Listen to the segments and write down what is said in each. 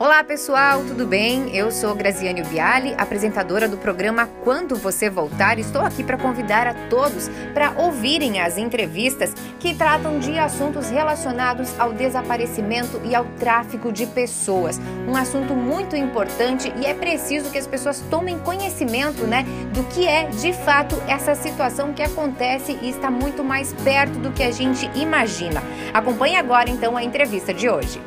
Olá pessoal, tudo bem? Eu sou Graziane Biali, apresentadora do programa Quando Você Voltar. Estou aqui para convidar a todos para ouvirem as entrevistas que tratam de assuntos relacionados ao desaparecimento e ao tráfico de pessoas. Um assunto muito importante e é preciso que as pessoas tomem conhecimento, né, do que é de fato essa situação que acontece e está muito mais perto do que a gente imagina. Acompanhe agora então a entrevista de hoje.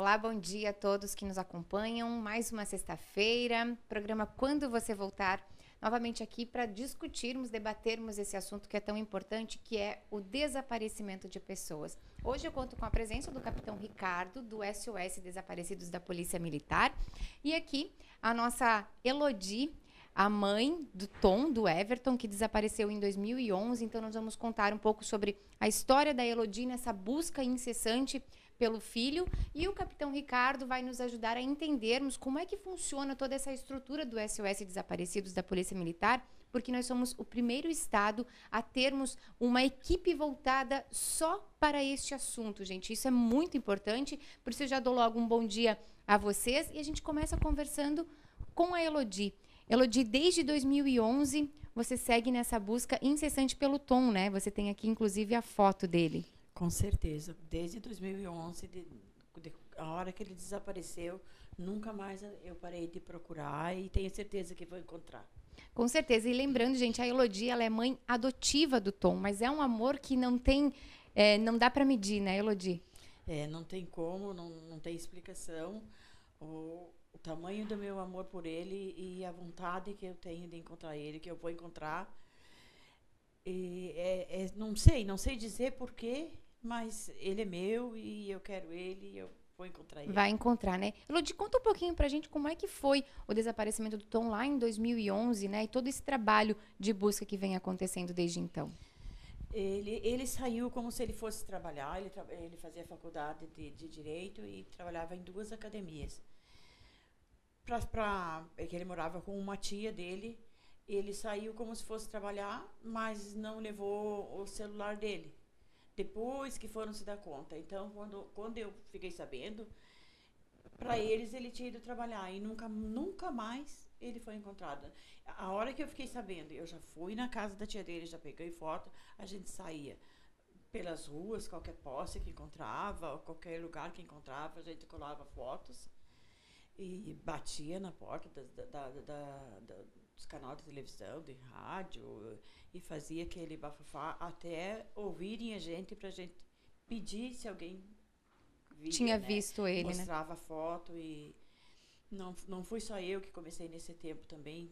Olá, bom dia a todos que nos acompanham. Mais uma sexta-feira, programa Quando Você Voltar. Novamente aqui para discutirmos, debatermos esse assunto que é tão importante, que é o desaparecimento de pessoas. Hoje eu conto com a presença do capitão Ricardo, do SOS Desaparecidos da Polícia Militar, e aqui a nossa Elodie, a mãe do Tom, do Everton, que desapareceu em 2011. Então, nós vamos contar um pouco sobre a história da Elodie nessa busca incessante pelo filho e o capitão Ricardo vai nos ajudar a entendermos como é que funciona toda essa estrutura do SOS Desaparecidos da Polícia Militar, porque nós somos o primeiro estado a termos uma equipe voltada só para este assunto, gente. Isso é muito importante, por isso eu já dou logo um bom dia a vocês e a gente começa conversando com a Elodie. Elodie, desde 2011, você segue nessa busca incessante pelo Tom, né? Você tem aqui, inclusive, a foto dele. Com certeza. Desde 2011, de, de, a hora que ele desapareceu, nunca mais eu parei de procurar e tenho certeza que vou encontrar. Com certeza. E lembrando, gente, a Elodie ela é mãe adotiva do Tom, mas é um amor que não tem, é, não dá para medir, né, Elodie? É, não tem como, não, não tem explicação. O, o tamanho do meu amor por ele e a vontade que eu tenho de encontrar ele, que eu vou encontrar. E é, é, não sei, não sei dizer porquê, mas ele é meu e eu quero ele e eu vou encontrar ele. Vai encontrar, né? Elodie, conta um pouquinho pra gente como é que foi o desaparecimento do Tom lá em 2011, né? E todo esse trabalho de busca que vem acontecendo desde então. Ele, ele saiu como se ele fosse trabalhar, ele, ele fazia faculdade de, de Direito e trabalhava em duas academias. Pra, pra, é que ele morava com uma tia dele, ele saiu como se fosse trabalhar, mas não levou o celular dele depois que foram se dar conta. Então, quando, quando eu fiquei sabendo, para eles ele tinha ido trabalhar e nunca, nunca mais ele foi encontrado. A hora que eu fiquei sabendo, eu já fui na casa da tia dele, já peguei foto, a gente saía pelas ruas, qualquer posse que encontrava, qualquer lugar que encontrava, a gente colava fotos e batia na porta da, da, da, da dos canais de televisão, de rádio, e fazia aquele bafafá até ouvirem a gente para a gente pedir se alguém via, tinha né? visto ele, né? Mostrava né? foto e não não fui só eu que comecei nesse tempo também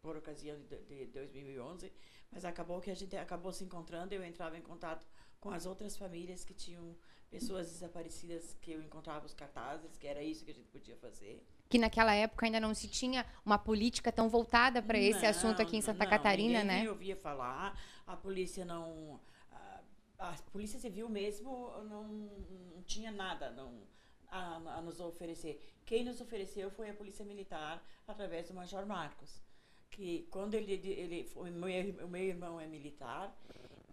por ocasião de, de 2011, mas acabou que a gente acabou se encontrando, eu entrava em contato com as outras famílias que tinham pessoas desaparecidas que eu encontrava os cartazes, que era isso que a gente podia fazer que naquela época ainda não se tinha uma política tão voltada para esse assunto aqui em Santa não, Catarina, ninguém né? Eu ouvia falar, a polícia não a, a polícia civil mesmo não, não tinha nada não a, a, nos oferecer. Quem nos ofereceu foi a polícia militar através do Major Marcos, que quando ele ele o meu, o meu irmão é militar,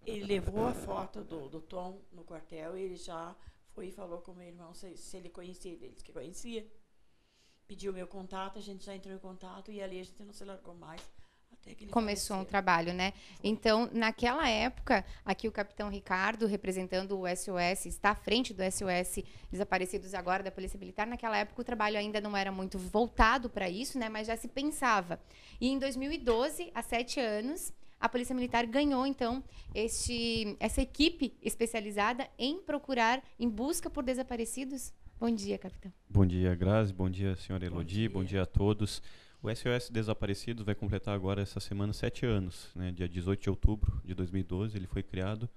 ele levou a foto do, do Tom no quartel e ele já foi e falou com o meu irmão se, se ele conhecia, ele disse que conhecia pediu meu contato, a gente já entrou em contato e ali a gente não se largou mais. Até que Começou um trabalho, né? Foi. Então, naquela época, aqui o capitão Ricardo, representando o SOS, está à frente do SOS Desaparecidos agora da Polícia Militar. Naquela época, o trabalho ainda não era muito voltado para isso, né? Mas já se pensava. E em 2012, há sete anos, a Polícia Militar ganhou, então, este, essa equipe especializada em procurar, em busca por desaparecidos Bom dia, capitão. Bom dia, Grazi. Bom dia, senhora Elodie. Bom dia. Bom dia a todos. O SOS Desaparecidos vai completar agora essa semana sete anos, né? Dia 18 de outubro de 2012 ele foi criado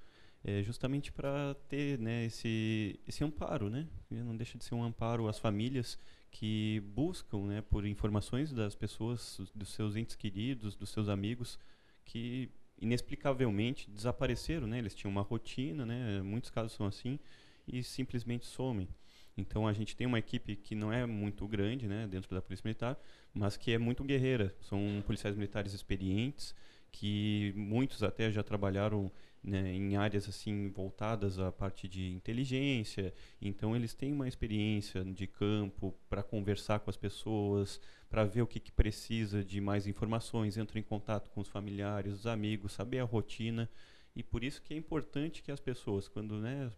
é, justamente para ter né, esse, esse amparo, né? Não deixa de ser um amparo às famílias que buscam né, por informações das pessoas, dos seus entes queridos, dos seus amigos, que inexplicavelmente desapareceram, né? Eles tinham uma rotina, né? Muitos casos são assim e simplesmente somem. Então a gente tem uma equipe que não é muito grande, né, dentro da Polícia Militar, mas que é muito guerreira. São policiais militares experientes, que muitos até já trabalharam né, em áreas assim voltadas à parte de inteligência, então eles têm uma experiência de campo para conversar com as pessoas, para ver o que, que, precisa de mais informações, entram em contato com os familiares, os amigos, saber a rotina e por isso que é importante que as pessoas quando né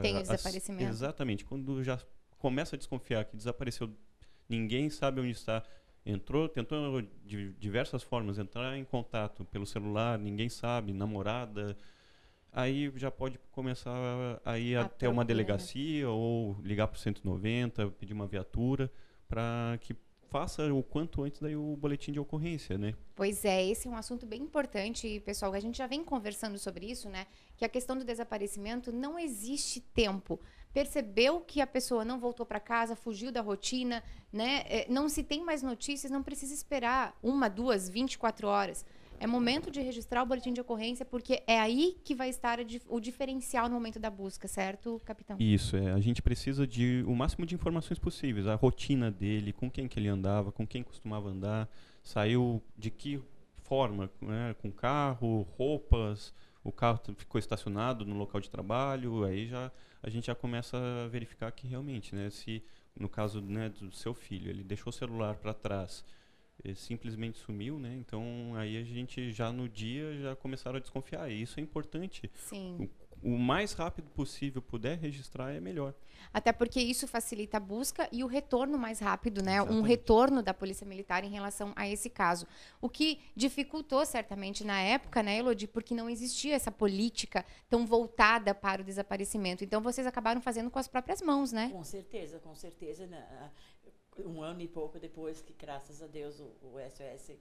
tem desaparecimento. Exatamente. Quando já começa a desconfiar que desapareceu ninguém sabe onde está. Entrou, tentou de diversas formas entrar em contato pelo celular, ninguém sabe, namorada, aí já pode começar a ir a até uma delegacia ou ligar para o 190, pedir uma viatura para que faça o quanto antes daí o boletim de ocorrência, né? Pois é, esse é um assunto bem importante, pessoal. A gente já vem conversando sobre isso, né? Que a questão do desaparecimento não existe tempo percebeu que a pessoa não voltou para casa, fugiu da rotina, né? É, não se tem mais notícias, não precisa esperar uma, duas, 24 horas. É momento de registrar o boletim de ocorrência, porque é aí que vai estar o diferencial no momento da busca, certo, capitão? Isso, é. A gente precisa de o máximo de informações possíveis. A rotina dele, com quem que ele andava, com quem costumava andar, saiu de que forma, né? com carro, roupas, o carro ficou estacionado no local de trabalho, aí já a gente já começa a verificar que realmente, né, se no caso né, do seu filho, ele deixou o celular para trás, simplesmente sumiu, né? Então aí a gente já no dia já começaram a desconfiar. E isso é importante. Sim o mais rápido possível puder registrar é melhor. Até porque isso facilita a busca e o retorno mais rápido, né? Exatamente. Um retorno da Polícia Militar em relação a esse caso. O que dificultou certamente na época, né, Elodie, porque não existia essa política tão voltada para o desaparecimento. Então vocês acabaram fazendo com as próprias mãos, né? Com certeza, com certeza. Um ano e pouco depois que, graças a Deus, o, o SOS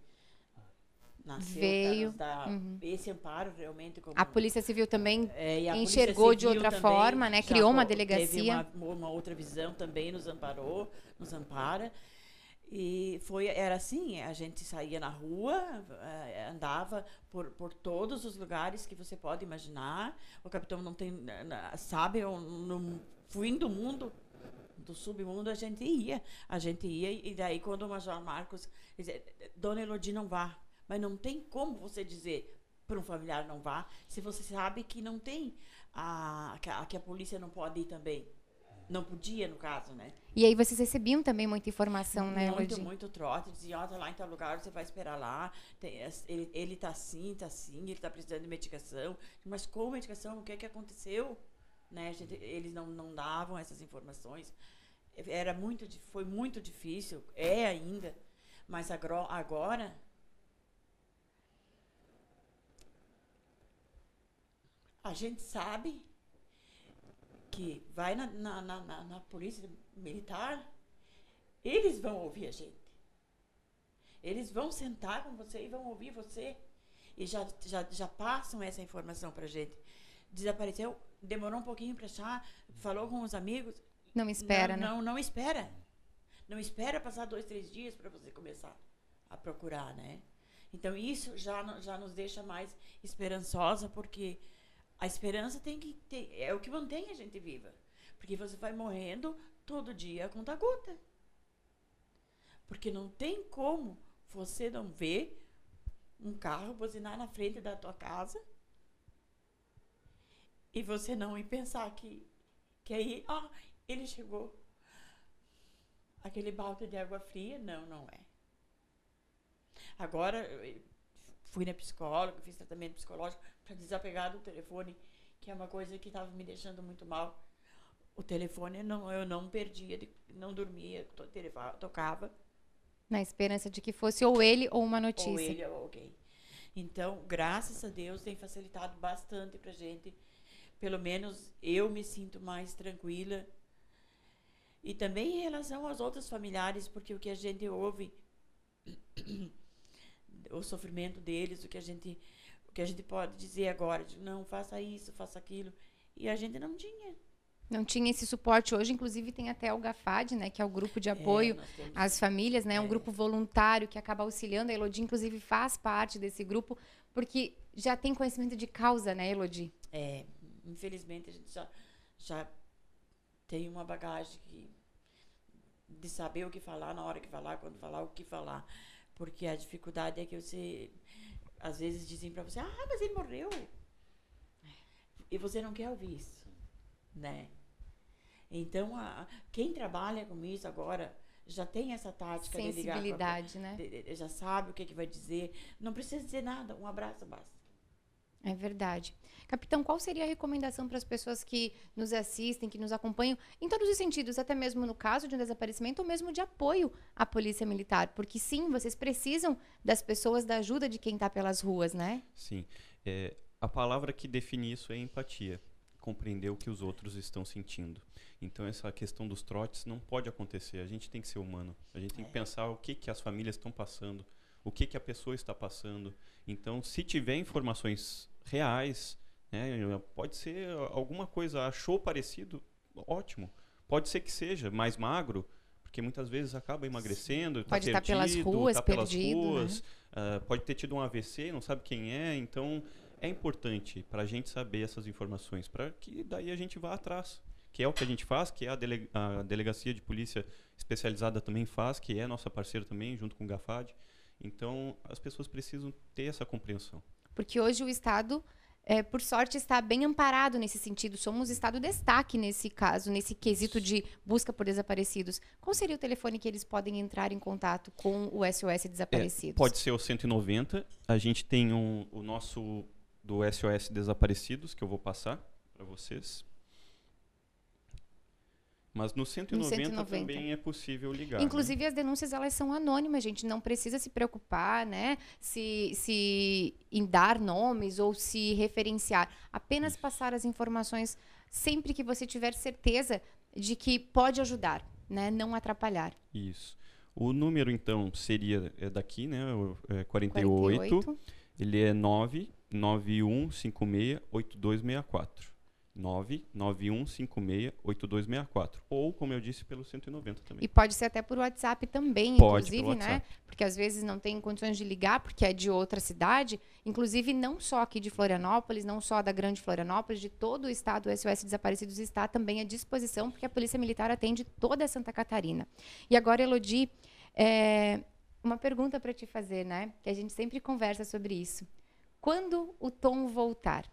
nasceu veio. dar uhum. esse amparo realmente como, a polícia civil também é, enxergou de outra forma né? criou uma delegacia. uma, uma, outra visão também nos amparou nos ampara. E foi era assim a gente saía na rua eh, andava por, por todos os lugares que você pode imaginar. O capitão não tem sabe no fim do mundo do submundo a gente ia a gente ia e daí quando o major Marcos dizia Dona Elodie não vá mas não tem como você dizer para um familiar não vá, se você sabe que não tem a que, a que a polícia não pode ir também. Não podia, no caso, né? E aí vocês recebiam também muita informação, né, Muito, muito trote. Diziam, ó, oh, tá lá em tal lugar, você vai esperar lá. Tem, ele, ele tá assim, tá assim, ele tá precisando de medicação. Mas qual medicação? O que é que aconteceu? Né? Gente, eles não, não davam essas informações. Era muito, foi muito difícil, é ainda. Mas agora a gente sabe que vai na, na, na, na, polícia militar, eles vão ouvir a gente. Eles vão sentar com você e vão ouvir você. E já, já, já passam essa informação pra gente. Desapareceu, demorou um pouquinho para achar, falou com os amigos. Não espera, não, né? Não, não espera. Não espera passar dois, três dias para você começar a procurar, né? Então isso já, já nos deixa mais esperançosa, porque a esperança tem que ter, é o que mantém a gente viva. Porque você vai morrendo todo dia a conta gota. Porque não tem como você não ver um carro buzinar na frente da tua casa e você não pensar que, que aí, ah, ele chegou. Aquele balde de água fria, não, não é. Agora, fui na psicóloga, fiz tratamento psicológico para desapegar do telefone, que é uma coisa que estava me deixando muito mal. O telefone não, eu não perdia, não dormia, tocava. Na esperança de que fosse ou ele ou uma notícia. Ou ele ou alguém. Então, graças a Deus, tem facilitado bastante para gente. Pelo menos eu me sinto mais tranquila. E também em relação aos outros familiares, porque o que a gente ouve o sofrimento deles, o que a gente o que a gente pode dizer agora, de, não faça isso, faça aquilo, e a gente não tinha. Não tinha esse suporte. Hoje, inclusive, tem até o GAFAD, né, que é o grupo de é, apoio é, às famílias, né, é um grupo voluntário que acaba auxiliando. A Elodie, inclusive, faz parte desse grupo, porque já tem conhecimento de causa, né, Elodie? É, infelizmente, a gente já, já tem uma bagagem que, de saber o que falar, na hora que falar, quando falar, o que falar. Porque a dificuldade é que você. Às vezes dizem para você, ah, mas ele morreu. E você não quer ouvir isso, né? Então, a, quem trabalha com isso agora já tem essa tática de ligar. Sensibilidade, né? de- de- já sabe o que, que vai dizer. Não precisa dizer nada, um abraço basta. É verdade. Capitão, qual seria a recomendação para as pessoas que nos assistem, que nos acompanham, em todos os sentidos, até mesmo no caso de um desaparecimento ou mesmo de apoio à polícia militar? Porque sim, vocês precisam das pessoas, da ajuda de quem está pelas ruas, né? Sim. É, a palavra que define isso é empatia. Compreender o que os outros estão sentindo. Então, essa questão dos trotes não pode acontecer. A gente tem que ser humano. A gente tem que É. pensar o que, que as famílias estão passando, o que, que a pessoa está passando. Então, se tiver informações reais, né, pode ser alguma coisa, achou parecido, ótimo. Pode ser que seja mais magro, porque muitas vezes acaba emagrecendo, tá Pode estar pelas perdido, ruas, tá pelas perdido, né? ruas, ah, pode ter tido um AVC, não sabe quem é, então é importante para a gente saber essas informações, para que daí a gente vá atrás, que é o que a gente faz, que é a, dele- a delegacia de polícia especializada também faz, que é nossa parceira também, junto com o GAFAD. Então as pessoas precisam ter essa compreensão. Porque hoje o Estado, é, por sorte, está bem amparado nesse sentido. Somos Estado destaque nesse caso, nesse quesito de busca por desaparecidos. Qual seria o telefone que eles podem entrar em contato com o SOS Desaparecidos? Pode ser o 190. A gente tem um, o nosso do SOS Desaparecidos, que eu vou passar para vocês. Mas no 190, 190. também é possível ligar. né? Inclusive, as denúncias elas são anônimas, gente. Não precisa se preocupar, né? Se, se em dar nomes ou se referenciar. Apenas passar as informações sempre que você tiver certeza de que pode ajudar, né? Não atrapalhar. Isso. O número, então, seria é daqui, né? É 48. 48. Ele é 991568264. 991568264. Ou, como eu disse, pelo 190 também. E pode ser até por WhatsApp também, Pode, inclusive, né? Porque às vezes não tem condições de ligar, porque é de outra cidade. Inclusive, não só aqui de Florianópolis, não só da Grande Florianópolis, de todo o estado, o SOS Desaparecidos está também à disposição, porque a Polícia Militar atende toda Santa Catarina. E agora, Elodie, é, uma pergunta para te fazer, né? Que a gente sempre conversa sobre isso. Quando o Tom voltar?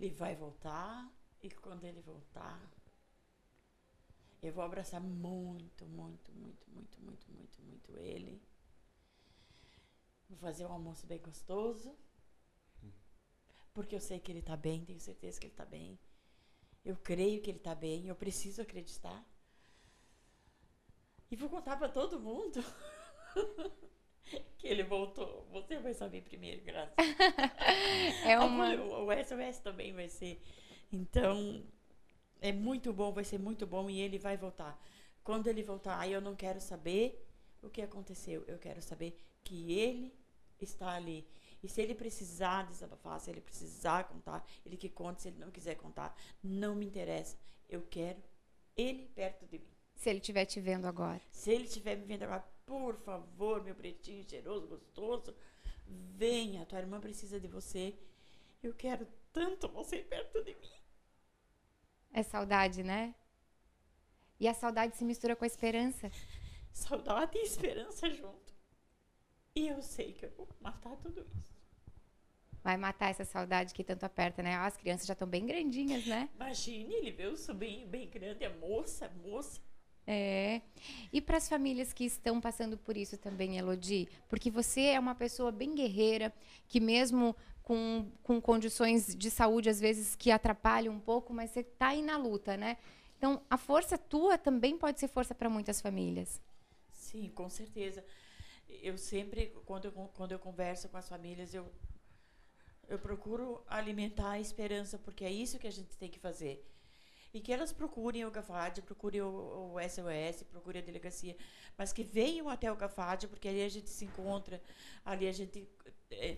Ele vai voltar e quando ele voltar, eu vou abraçar muito, muito, muito, muito, muito, muito, muito ele. Vou fazer um almoço bem gostoso. Porque eu sei que ele tá bem, tenho certeza que ele tá bem. Eu creio que ele tá bem, eu preciso acreditar. E vou contar para todo mundo que ele voltou. Você vai saber primeiro, graças É ah, uma. O o SOS também vai ser. Então, é muito bom, vai ser muito bom e ele vai voltar. Quando ele voltar, aí eu não quero saber o que aconteceu. Eu quero saber que ele está ali. E se ele precisar desabafar, se ele precisar contar, ele que conte. Se ele não quiser contar, não me interessa. Eu quero ele perto de mim. Se ele estiver te vendo agora. Se ele estiver me vendo agora, por favor, meu pretinho cheiroso, gostoso, venha, tua irmã precisa de você. Eu quero tanto você perto de mim. É saudade, né? E a saudade se mistura com a esperança. Saudade e esperança junto. E eu sei que eu vou matar tudo isso. Vai matar essa saudade que tanto aperta, né? Ah, As crianças já estão bem grandinhas, né? Imagine, ele vê o sobrinho bem grande, a moça, a moça. É. E para as famílias que estão passando por isso também, Elodie? Porque você é uma pessoa bem guerreira, que mesmo com, com condições de saúde, às vezes, que atrapalham um pouco, mas você está aí na luta, né? Então, a força tua também pode ser força para muitas famílias. Sim, com certeza. Eu sempre, quando eu, quando eu converso com as famílias, eu, eu procuro alimentar a esperança, porque é isso que a gente tem que fazer. E que elas procurem o GAFAD, procurem o, o SOS, procurem a delegacia, mas que venham até o GAFAD, porque ali a gente se encontra, ali a gente é,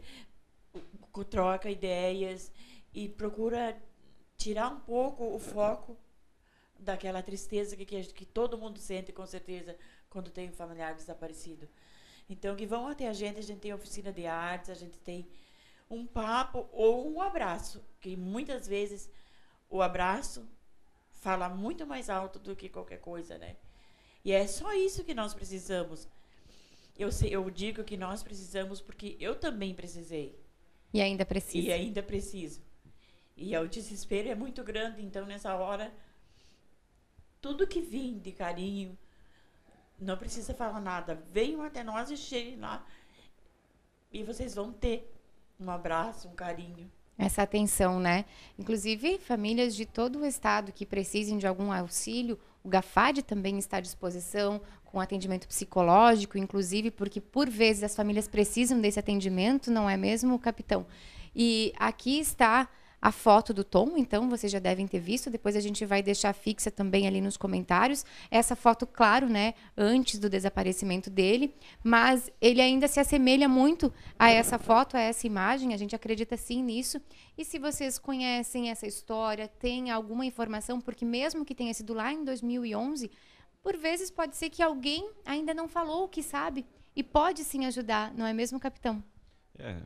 troca ideias e procura tirar um pouco o foco daquela tristeza que, que, que todo mundo sente, com certeza, quando tem um familiar desaparecido. Então, que vão até a gente, a gente tem oficina de artes, a gente tem um papo ou um abraço, que muitas vezes o abraço fala muito mais alto do que qualquer coisa, né? E é só isso que nós precisamos. Eu, sei, eu digo que nós precisamos porque eu também precisei. E ainda precisa. E ainda preciso. E o desespero é muito grande, então nessa hora, tudo que vem de carinho, não precisa falar nada. Venham até nós e cheguem lá. E vocês vão ter um abraço, um carinho. Essa atenção, né? Inclusive, famílias de todo o estado que precisem de algum auxílio, o GAFAD também está à disposição, com atendimento psicológico, inclusive, porque por vezes as famílias precisam desse atendimento, não é mesmo, capitão? E aqui está a foto do Tom, então vocês já devem ter visto. Depois a gente vai deixar fixa também ali nos comentários. Essa foto, claro, né, antes do desaparecimento dele, mas ele ainda se assemelha muito a essa foto, a essa imagem. A gente acredita sim nisso. E se vocês conhecem essa história, tem alguma informação, porque mesmo que tenha sido lá em 2011, por vezes pode ser que alguém ainda não falou o que sabe e pode sim ajudar, não é mesmo, capitão? É, é,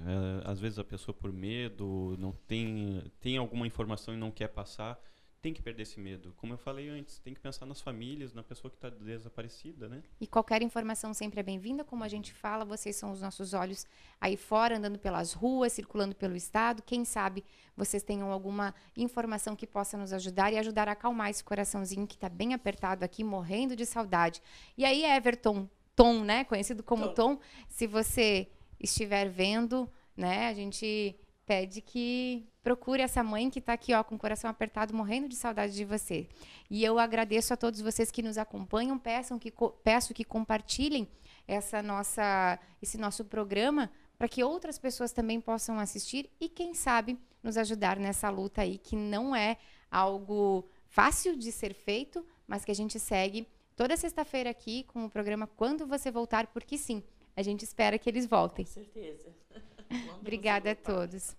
às vezes a pessoa por medo não tem tem alguma informação e não quer passar, tem que perder esse medo. Como eu falei antes, tem que pensar nas famílias, na pessoa que está desaparecida, né? E qualquer informação sempre é bem-vinda, como a gente fala, vocês são os nossos olhos aí fora, andando pelas ruas, circulando pelo estado. Quem sabe vocês tenham alguma informação que possa nos ajudar e ajudar a acalmar esse coraçãozinho que está bem apertado aqui, morrendo de saudade. E aí, Everton, Tom, né? Conhecido como Tom, Tom se você estiver vendo, né, a gente pede que procure essa mãe que está aqui ó, com o coração apertado, morrendo de saudade de você. E eu agradeço a todos vocês que nos acompanham, peçam que, peço que compartilhem essa nossa, esse nosso programa para que outras pessoas também possam assistir e, quem sabe, nos ajudar nessa luta aí, que não é algo fácil de ser feito, mas que a gente segue toda sexta-feira aqui com o programa Quando Você Voltar, porque sim, a gente espera que eles voltem. Com certeza. Obrigada a todos.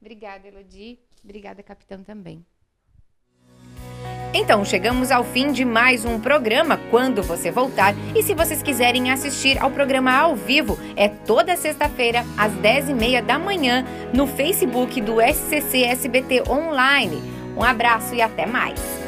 Obrigada, Elodie. Obrigada, capitão, também. Então, chegamos ao fim de mais um programa Quando Você Voltar. E se vocês quiserem assistir ao programa ao vivo, é toda sexta-feira, às 10h30 da manhã, no Facebook do SCC SBT Online. Um abraço e até mais!